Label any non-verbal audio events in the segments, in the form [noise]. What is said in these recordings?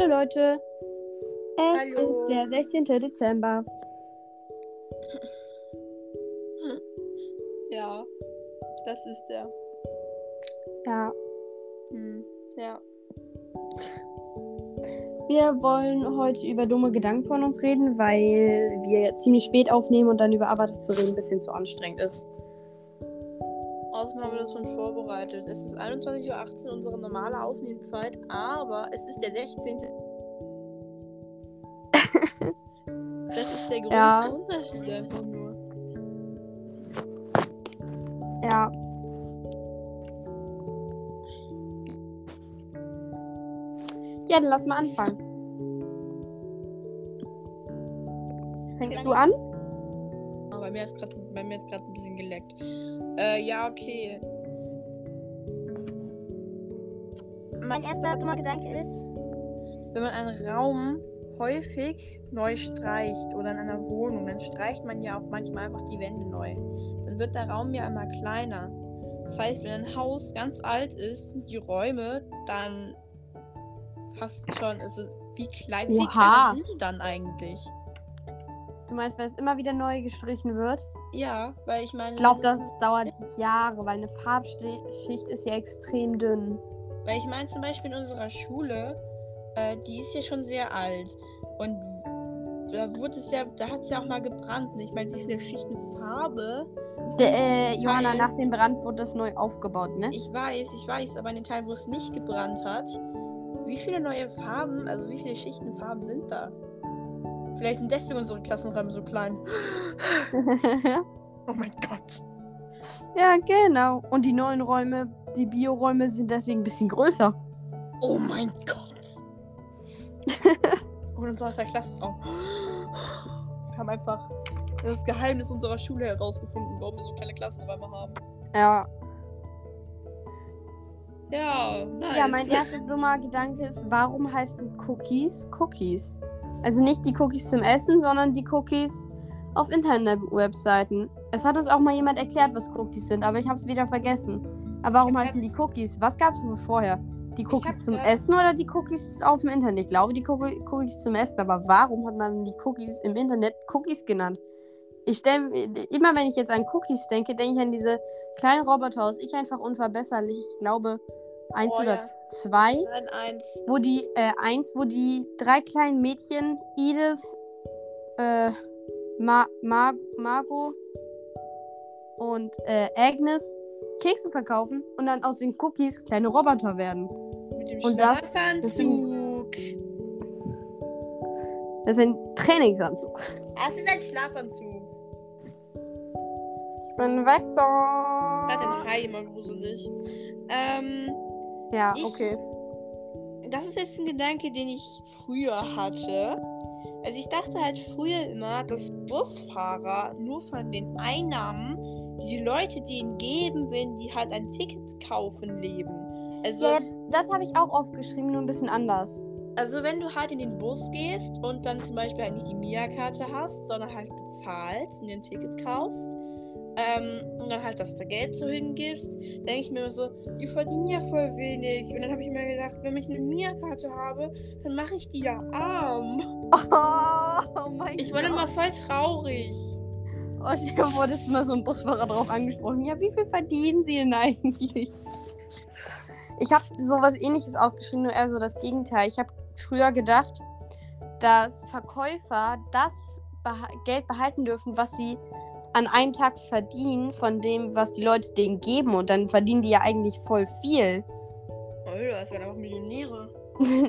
Hallo Leute, es Hallo. ist der 16. Dezember. Ja, das ist der. Ja, Hm. Ja. wir wollen heute über dumme Gedanken von uns reden, weil wir ziemlich spät aufnehmen und dann über Avatar zu reden ein bisschen zu anstrengend ist. Außerdem haben wir das schon vorbereitet. Es ist 21.18 Uhr unsere normale Aufnehmzeit, aber es ist der 16. [laughs] das ist der größte Ja. Unterschied einfach nur. Ja. Ja, dann lass mal anfangen. Fängst du an? Bei mir ist gerade bei mir ist gerade ein bisschen geleckt. Äh, ja, okay. Mein erster dummer Gedanke ist, Wenn man einen Raum häufig neu streicht oder in einer Wohnung, dann streicht man ja auch manchmal einfach die Wände neu. Dann wird der Raum ja immer kleiner. Das heißt, wenn ein Haus ganz alt ist, sind die Räume dann fast schon, also wie klein, wie Oha. kleiner sind die dann eigentlich? Du meinst, wenn es immer wieder neu gestrichen wird? Ja, weil ich meine. Ich glaube, das dauert Jahre, weil eine Farbschicht ist ja extrem dünn. Weil ich meine zum Beispiel in unserer Schule, äh, die ist ja schon sehr alt. Und da wurde es ja, da hat es ja auch mal gebrannt. Und ich meine, wie viele Schichten Farbe? Der, äh, Johanna, nach dem Brand wurde das neu aufgebaut, ne? Ich weiß, ich weiß, aber in den Teilen, wo es nicht gebrannt hat, wie viele neue Farben, also wie viele Schichten Farben sind da? Vielleicht sind deswegen unsere Klassenräume so klein. [laughs] Oh mein Gott. ja, genau. Und die neuen Räume, die Bioräume sind deswegen ein bisschen größer. Oh mein Gott. [laughs] Und unser Klassenraum. Wir haben einfach das Geheimnis unserer Schule herausgefunden, warum wir so kleine Klassenräume haben. Ja. Ja, nice. Ja, mein erster dummer Gedanke ist, warum heißen Cookies Cookies? Also nicht die Cookies zum Essen, sondern die Cookies auf Internet-Webseiten. Es hat uns auch mal jemand erklärt, was Cookies sind, aber ich habe es wieder vergessen. Aber warum heißen die Cookies? Was gab es wohl vorher? Die Cookies zum Essen oder die Cookies auf dem Internet? Ich glaube, die Cookie- Cookies zum Essen. Aber warum hat man die Cookies im Internet Cookies genannt? Ich stelle immer, wenn ich jetzt an Cookies denke, denke ich an diese kleinen Roboter aus Ich einfach unverbesserlich. Ich glaube, eins Oh, oder ja. zwei Nein, eins. wo die, äh, eins, wo die drei kleinen Mädchen, Edith, äh, Ma Mar Margot und äh, Agnes Kekse verkaufen und dann aus den Cookies kleine Roboter werden. Mit dem Und das- Schlafanzug. Das ist ein Trainingsanzug. Das ist ein Schlafanzug. Ich bin weg da. Den Hai immer gruselig. Ähm, Ja, Ich- okay. das ist jetzt ein Gedanke, den ich früher hatte. Also ich dachte halt früher immer, dass Busfahrer nur von den Einnahmen, die die Leute denen geben, wenn die halt ein Ticket kaufen, leben. Also, Ja, das habe ich auch aufgeschrieben, nur ein bisschen anders. also wenn du halt in den Bus gehst und dann zum Beispiel halt nicht die Mia-Karte hast, sondern halt bezahlst und dir ein Ticket kaufst, ähm, und dann halt das da Geld so hingibst, denke ich mir immer so, die verdienen ja voll wenig. Und dann habe ich mir gedacht, wenn ich eine Mia-Karte habe, dann mache ich die ja arm. [laughs] Oh, mein Ich war dann mal voll traurig. Oh, ich wurde jetzt mal so ein Busfahrer drauf angesprochen. Ja, wie viel verdienen Sie denn eigentlich? Ich habe sowas ähnliches aufgeschrieben, nur eher so das Gegenteil. Ich habe früher gedacht, dass Verkäufer das Geld behalten dürfen, was sie an einem Tag verdienen, von dem, was die Leute denen geben. Und dann verdienen die ja eigentlich voll viel. [laughs] Alter, das wären einfach Millionäre.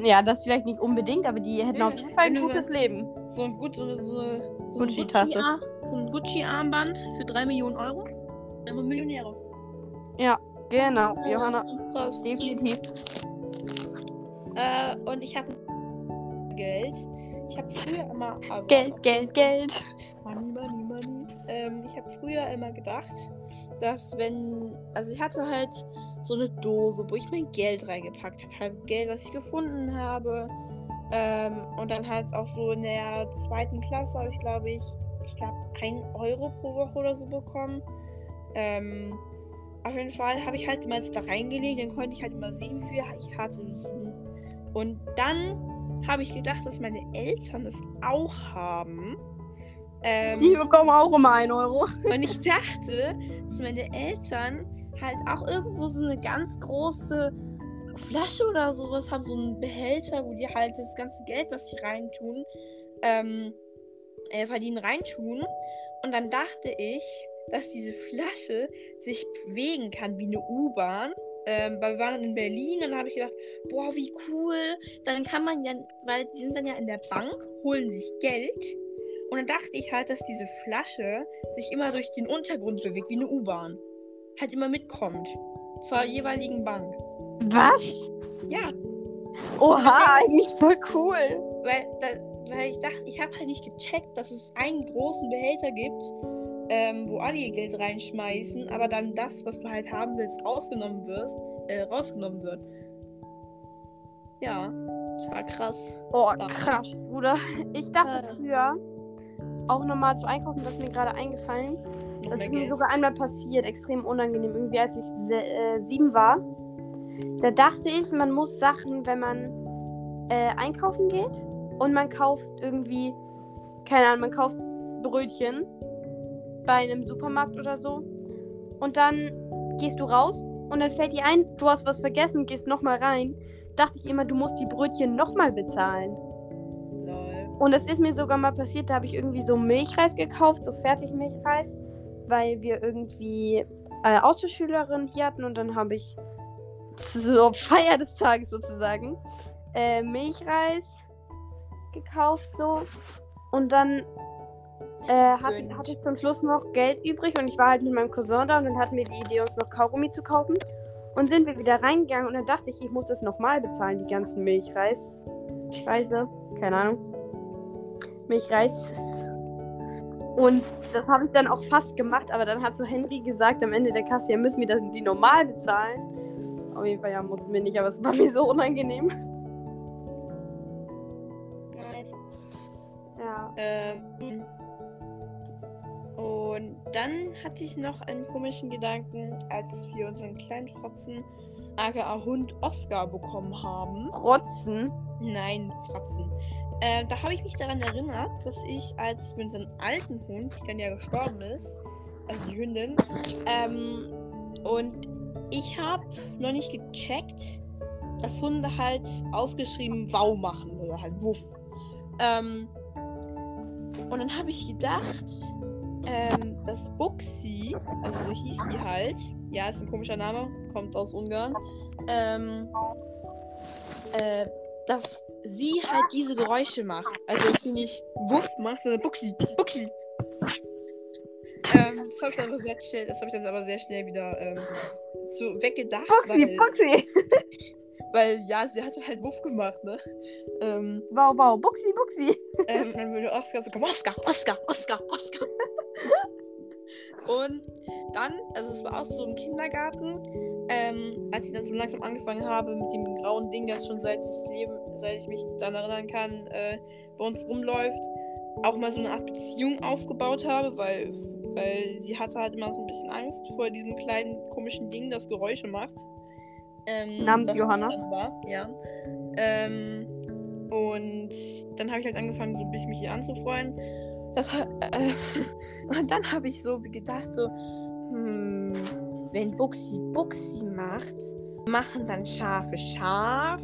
ja, das vielleicht nicht unbedingt, aber die hätten Ja, auf jeden Fall ein gutes so- Leben. So ein gut, so, so, Gucci-Tasse. So ein Gucci-Armband für 3 Millionen Euro. Einfach Millionäre. Genau, Johanna. Das ist krass. Definitiv. Äh, und ich habe Geld. Ich habe früher immer. Also Geld, Geld, Geld. Money, money. Ähm, ich habe früher immer gedacht, dass wenn. Also ich hatte halt so eine Dose, wo ich mein Geld reingepackt habe. Halt Geld, was ich gefunden habe. Ähm, und dann halt auch so in der zweiten Klasse habe ich, glaube ich, ich glaube, 1 Euro pro Woche oder so bekommen. Ähm, auf jeden Fall habe ich halt immer da reingelegt, dann konnte ich halt immer sehen, wie viel ich hatte. Und dann habe ich gedacht, dass meine Eltern das auch haben. Ähm, Die bekommen auch immer 1 Euro. und ich dachte, dass meine Eltern halt auch irgendwo so eine ganz große Flasche oder sowas haben, so einen Behälter, wo die halt das ganze Geld, was sie reintun, ähm, äh, verdienen, reintun. Und dann dachte ich, dass diese Flasche sich bewegen kann wie eine U-Bahn. Ähm, weil wir waren in Berlin und dann habe ich gedacht, boah, wie cool. Dann kann man ja, weil die sind dann ja in der Bank, holen sich Geld. Und dann dachte ich halt, dass diese Flasche sich immer durch den Untergrund bewegt, wie eine U-Bahn. Halt immer mitkommt. Zur jeweiligen Bank. Was? Ja, Oha, eigentlich voll cool. weil, da, weil ich dachte, ich habe halt nicht gecheckt, dass es einen großen Behälter gibt, ähm, wo alle ihr Geld reinschmeißen, aber dann das, was du halt haben willst, rausgenommen wirst, äh, rausgenommen wird. Ja, das war krass. Oh, krass, Bruder. Ich dachte Äh. früher, auch nochmal zu einkaufen, das ist mir gerade eingefallen. Das ist mir sogar einmal passiert, extrem unangenehm. Irgendwie, als ich äh, sieben war, da dachte ich, man muss Sachen, wenn man äh, einkaufen geht und man kauft irgendwie, keine Ahnung, man kauft Brötchen bei einem Supermarkt oder so und dann gehst du raus und dann fällt dir ein, du hast was vergessen und gehst nochmal rein. Dachte ich immer, du musst die Brötchen nochmal bezahlen. Und es ist mir sogar mal passiert, da habe ich irgendwie so Milchreis gekauft, so Fertigmilchreis, weil wir irgendwie äh, Austauschschülerin hier hatten und dann habe ich zur Feier des Tages sozusagen äh, Milchreis gekauft so und dann äh, hatte, hatte ich zum Schluss noch Geld übrig und ich war halt mit meinem Cousin da und dann hatten wir die Idee, uns noch Kaugummi zu kaufen und sind wir wieder reingegangen und dann dachte ich, ich muss das nochmal bezahlen, die ganzen Milchreis. Preise, keine Ahnung. Milchreis. Und das habe ich dann auch fast gemacht, aber dann hat so Henry gesagt am Ende der Kasse, ja, müssen wir das, die normal bezahlen. Auf jeden Fall, ja, mussten wir nicht, aber es war [laughs] mir so unangenehm. Nice. Ja. Ähm, und dann hatte ich noch einen komischen Gedanken, als wir unseren kleinen Fratzen, aka Hund Oscar, bekommen haben. Rotzen. Nein, Fratzen. Ähm, da habe ich mich daran erinnert, dass ich, als wir unseren alten Hund, dann ja gestorben ist, also die Hündin, ähm, und ich habe noch nicht gecheckt, dass Hunde halt ausgeschrieben Wow machen oder halt Wuff. Ähm, und dann habe ich gedacht, ähm, dass Buxi, also so hieß sie halt, ja, ist ein komischer Name, kommt aus Ungarn, ähm, äh, dass sie halt diese Geräusche macht. Also, dass sie nicht Wuff macht, sondern Buxi, Buxi. ähm, das habe ich dann aber sehr schnell, das habe ich dann aber sehr schnell wieder ähm, so weggedacht. Buxi, weil, Buxi. [laughs] weil ja, sie hatte halt Wuff gemacht, ne? Ähm, Wow, wow, Buxi, Buxi. ähm, dann würde Oscar so kommen, Oscar, Oscar, Oscar, Oscar. [laughs] Und dann, also es war auch so im Kindergarten, ähm, als ich dann so langsam angefangen habe mit dem grauen Ding, das schon seit ich lebe, seit ich mich daran erinnern kann, äh, bei uns rumläuft, auch mal so eine Art Beziehung aufgebaut habe, weil, weil sie hatte halt immer so ein bisschen Angst vor diesem kleinen komischen Ding, das Geräusche macht. Ähm, Namens Johanna? War, ja. Ähm, und dann habe ich halt angefangen, so ein bisschen mich ihr anzufreuen. Das, äh, [laughs] und dann habe ich so gedacht, so, hm, wenn Buxi Buxi macht, machen dann Schafe Schaf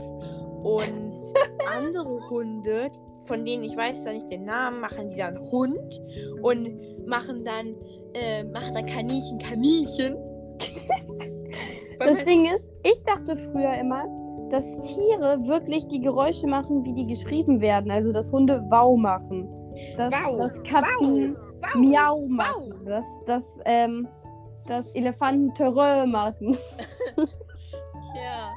und [laughs] andere Hunde, von denen ich weiß ja nicht den Namen, machen die dann Hund und machen dann, äh, machen dann Kaninchen Kaninchen. [laughs] Das Ding ist, ich dachte früher immer, dass Tiere wirklich die Geräusche machen, wie die geschrieben werden. Also, dass Hunde Wow machen. Dass, Wow, dass Katzen wow, Miau machen. Dass, dass, ähm, dass Elefanten Törö machen. [laughs] Ja.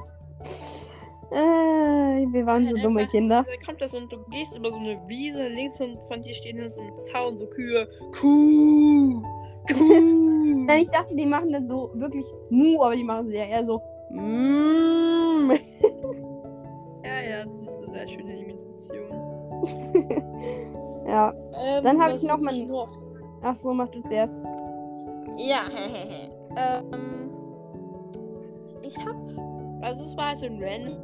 Äh, wir waren so Halt dumme Kinder. Da kommt da so und du gehst über so eine Wiese, links von, dir stehen so ein Zaun, so Kühe. Kuh! Kuh! [laughs] Nein, ich dachte, die machen das so wirklich Mu, aber die machen sie ja eher so. Mm. [laughs] ja, ja, das ist eine sehr schöne Imitation. Ja. Ähm, Dann hab was ich noch mal- noch? Ach so, mach du zuerst. Ja, [laughs] ähm, ich hab, also es war halt so ein Random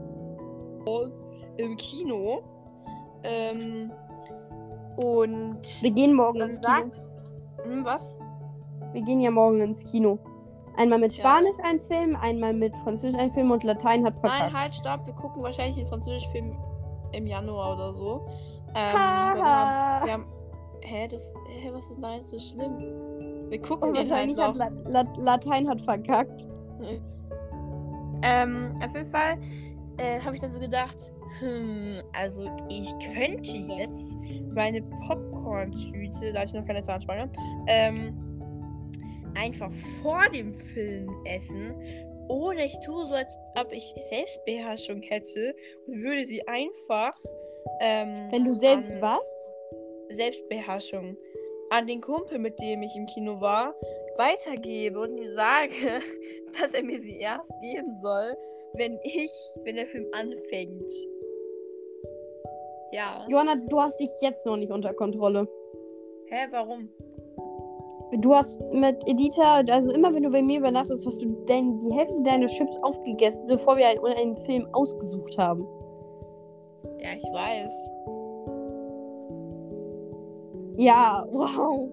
im Kino Ähm, und Wir gehen morgen ins Kino. Hm, was? Wir gehen ja morgen ins Kino. Einmal mit Ja. Spanisch ein Film, einmal mit Französisch ein Film und Latein hat verkackt. Nein, halt, stopp. Wir gucken wahrscheinlich einen französischen Film im Januar oder so. Ähm, wir haben, wir haben, hä, das, hä, was ist da jetzt so schlimm? Wir gucken Und den halt wahrscheinlich hat noch. La La Latein hat verkackt. Ähm, auf jeden Fall äh, habe ich dann so gedacht, hm, also ich könnte jetzt meine Popcorn-Tüte, da ich noch keine Zahnspange, ähm, einfach vor dem Film essen. Oder ich tue so, als ob ich Selbstbeherrschung hätte und würde sie einfach. Ähm, Wenn du selbst was? Selbstbeherrschung an den Kumpel, mit dem ich im Kino war, weitergebe und ihm sage, [laughs] dass er mir sie erst geben soll, wenn ich, wenn der Film anfängt. Ja. Johanna, du hast dich jetzt noch nicht unter Kontrolle. Hä, warum? Du hast mit Editha, also immer wenn du bei mir übernachtest, hast du dein, die Hälfte deiner Chips aufgegessen, bevor wir einen, einen Film ausgesucht haben. Ja, ich weiß. Ja, wow.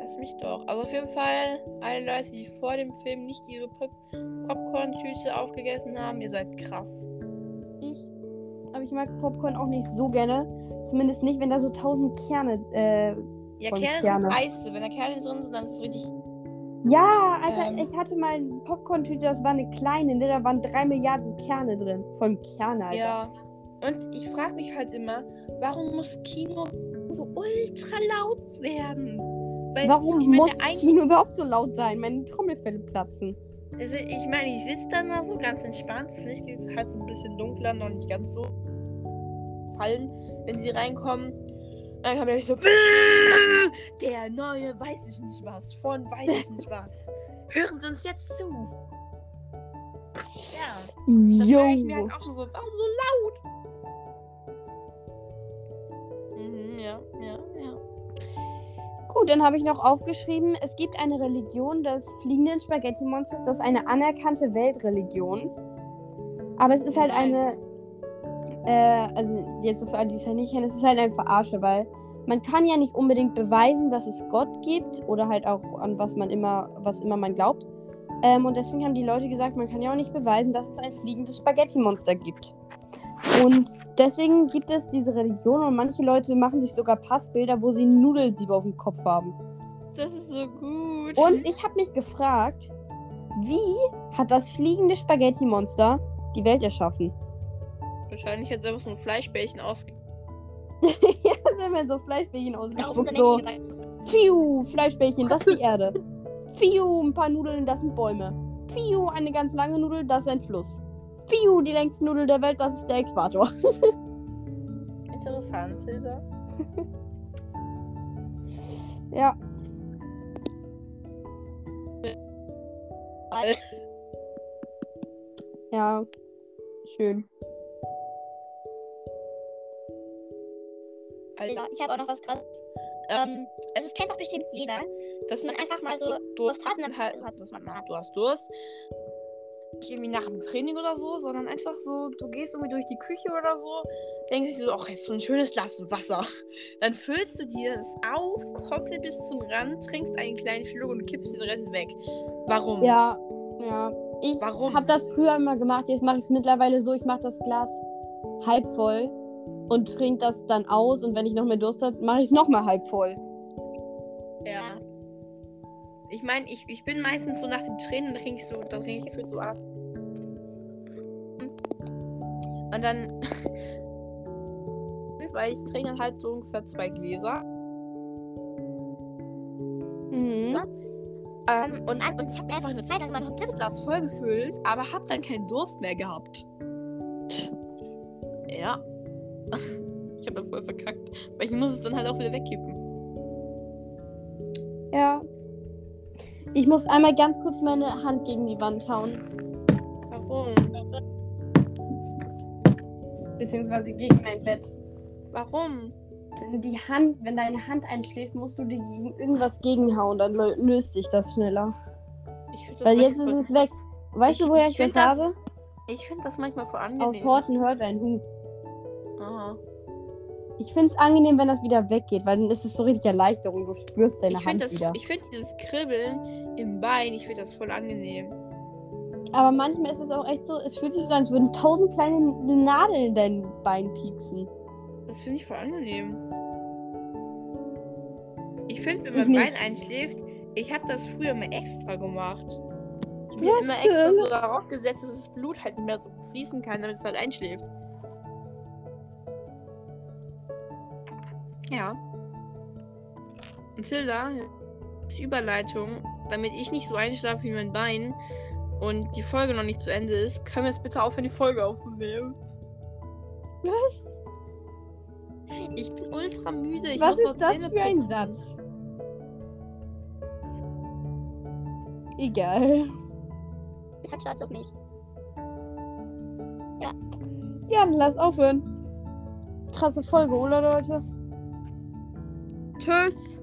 Lass mich doch. Also auf jeden Fall, alle Leute, die vor dem Film nicht ihre Pop Popcorn-Tüte aufgegessen haben, ihr seid krass. Ich, aber ich mag Popcorn auch nicht so gerne. Zumindest nicht, wenn da so tausend Kerne. Äh, Ja, Von Kerne Kerne. sind Eise. Wenn da Kerne drin sind, dann ist es richtig. ja, Alter, Ähm. ich hatte mal eine Popcorn-Tüte, das war eine kleine, ne? da waren drei Milliarden Kerne drin. Von Kerne, Alter. Ja. Und ich frage mich halt immer, warum muss Kino so ultra laut werden? Weil, Warum ich meine, muss Kino überhaupt so laut sein? Meine Trommelfälle platzen. Also ich meine, ich sitze dann da so ganz entspannt. Das Licht geht halt so ein bisschen dunkler, noch nicht ganz so fallen, wenn sie reinkommen. Dann kam ich so, [laughs] der neue weiß ich nicht was, von weiß ich nicht was. [laughs] Hören Sie uns jetzt zu. Ja, das ich mir halt auch so, warum so laut? Mhm, ja, ja, ja. Gut, dann habe ich noch aufgeschrieben, es gibt eine Religion des fliegenden Spaghetti-Monsters, das ist eine anerkannte Weltreligion. Aber es ist halt Nice. eine, äh, also jetzt so für alle, die es halt nicht kennen, es ist halt eine Verarsche, weil man kann ja nicht unbedingt beweisen, dass es Gott gibt oder halt auch an was man immer, was immer man glaubt. Ähm, und deswegen haben die Leute gesagt, man kann ja auch nicht beweisen, dass es ein fliegendes Spaghetti-Monster gibt. Und deswegen gibt es diese Religion und manche Leute machen sich sogar Passbilder, wo sie Nudelsiebe auf dem Kopf haben. Das ist so gut. Und ich habe mich gefragt, wie hat das fliegende Spaghetti-Monster die Welt erschaffen? Wahrscheinlich hat selber so ein Fleischbällchen ausge... [laughs] ja, sind wir so Fleischbällchen ausgespuckt. So, Fiu, Fleischbällchen, das ist die [laughs] Erde. Fiu, ein paar Nudeln, das sind Bäume. Fiu, eine ganz lange Nudel, das ist ein Fluss. Fiu, die längste Nudel der Welt, das ist der Äquator. [laughs] Interessant, Hilda. [laughs] Ja, [laughs] ja. Schön. Ja, ich habe auch noch was krasses. Ähm, es ist, kennt doch bestimmt jeder, dass man einfach mal so Durst hat und dann halt, hat dass man mal du hast Durst. Nicht irgendwie nach dem Training oder so, sondern einfach so, du gehst irgendwie durch die Küche oder so, denkst dir so, ach, jetzt so ein schönes Glas Wasser. [laughs] Dann füllst du dir das auf, komplett bis zum Rand, trinkst einen kleinen Schluck und kippst den Rest weg. Warum? Ja, ja. Ich Warum? habe das früher immer gemacht. Jetzt mache ich es mittlerweile so, ich mache das Glas halb voll und trinke das dann aus. Und wenn ich noch mehr Durst habe, mache ich es nochmal halb voll. Ja. Ich meine, ich, ich bin meistens so nach dem Training, da trinke ich so, dann trinke ich für so ab. Und dann. [laughs] weil ich trinke dann halt so ungefähr zwei Gläser. Mhm. Ähm, und, und ich habe einfach eine Zeit lang mein drittes Glas voll gefüllt, aber habe dann keinen Durst mehr gehabt. Ja. [laughs] Ich habe dann voll verkackt. Weil ich muss es dann halt auch wieder wegkippen. Ich muss einmal ganz kurz meine Hand gegen die Wand hauen. Warum? Beziehungsweise gegen mein Bett. Warum? Wenn die Hand, wenn deine Hand einschläft, musst du dir gegen irgendwas gegenhauen, dann lö- löst sich das schneller. Das Weil jetzt ist es weg. Weißt Ich- du, woher ich ich, das das habe? Ich finde das manchmal voll angenehm. Aus Horten hört ein Hu. Ich finde es angenehm, wenn das wieder weggeht, weil dann ist es so richtig Erleichterung. Du spürst deine Ich Hand das, wieder. ich finde dieses Kribbeln im Bein, ich finde das voll angenehm. Aber manchmal ist es auch echt so, es fühlt sich so an, als würden tausend kleine Nadeln in dein Bein pieksen. Das finde ich voll angenehm. Ich finde, wenn mein Bein einschläft, ich habe das früher mal extra gemacht. Ich bin Ja, immer extra so darauf gesetzt, dass das Blut halt nicht mehr so fließen kann, damit es halt einschläft. Ja. Und Tilda, die Überleitung, damit ich nicht so einschlafe wie mein Bein und die Folge noch nicht zu Ende ist, können wir jetzt bitte aufhören, die Folge aufzunehmen. Was? Ich bin ultra müde. Ich Was muss noch ist das Zähne für ein putzen. Satz? Egal. Ich bin stolz auf mich. Ja, dann lass aufhören. Krasse Folge, oder Leute? Tschüss.